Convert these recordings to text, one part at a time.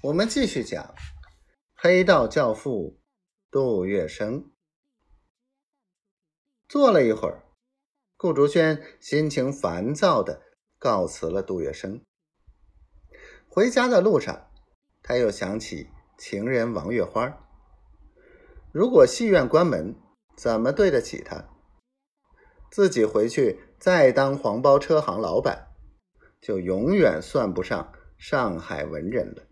我们继续讲黑道教父杜月笙。坐了一会儿，顾竹轩心情烦躁的告辞了杜月笙。回家的路上，他又想起情人王月花。如果戏院关门，怎么对得起他？自己回去再当黄包车行老板，就永远算不上上海文人了。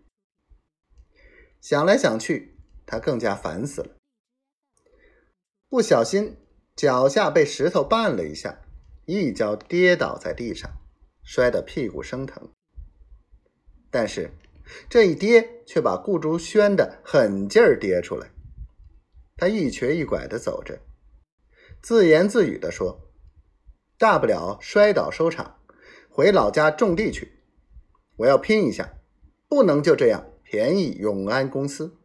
想来想去，他更加烦死了。不小心脚下被石头绊了一下，一脚跌倒在地上，摔得屁股生疼。但是这一跌却把顾竹轩的狠劲儿跌出来。他一瘸一拐的走着，自言自语的说：“大不了摔倒收场，回老家种地去。我要拼一下，不能就这样。”便宜永安公司。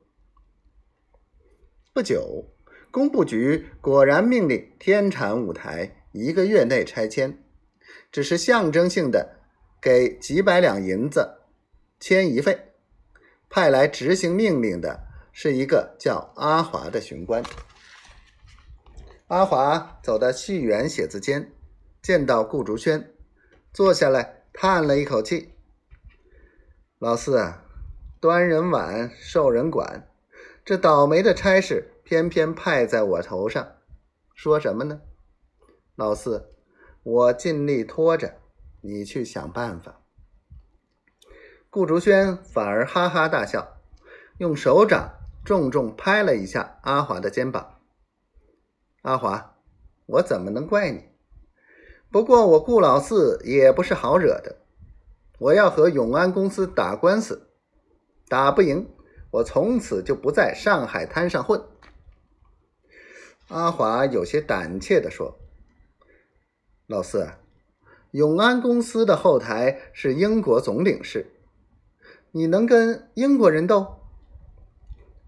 不久，工部局果然命令天产舞台一个月内拆迁，只是象征性的给几百两银子迁移费。派来执行命令的是一个叫阿华的巡官。阿华走到戏园写字间，见到顾竹轩，坐下来叹了一口气：“老四啊。”端人碗，受人管，这倒霉的差事偏偏派在我头上，说什么呢？老四，我尽力拖着，你去想办法。顾竹轩反而哈哈大笑，用手掌重重拍了一下阿华的肩膀。阿华，我怎么能怪你？不过我顾老四也不是好惹的，我要和永安公司打官司。打不赢，我从此就不在上海滩上混。阿华有些胆怯地说：“老四，永安公司的后台是英国总领事，你能跟英国人斗？”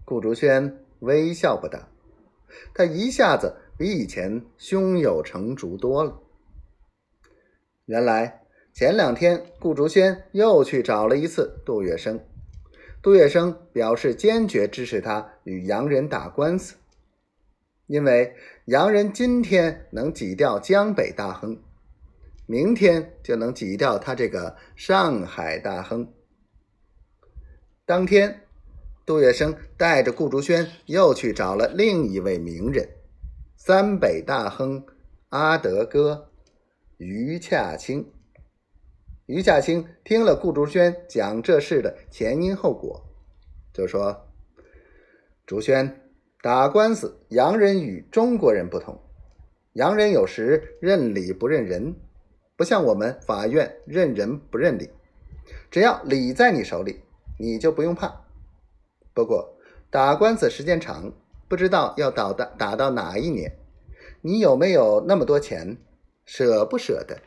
顾竹轩微笑不答，他一下子比以前胸有成竹多了。原来前两天，顾竹轩又去找了一次杜月笙。杜月笙表示坚决支持他与洋人打官司，因为洋人今天能挤掉江北大亨，明天就能挤掉他这个上海大亨。当天，杜月笙带着顾竹轩又去找了另一位名人——三北大亨阿德哥于洽清。余夏清听了顾竹轩讲这事的前因后果，就说：“竹轩，打官司，洋人与中国人不同，洋人有时认理不认人，不像我们法院认人不认理。只要理在你手里，你就不用怕。不过打官司时间长，不知道要打到打到哪一年，你有没有那么多钱，舍不舍得？”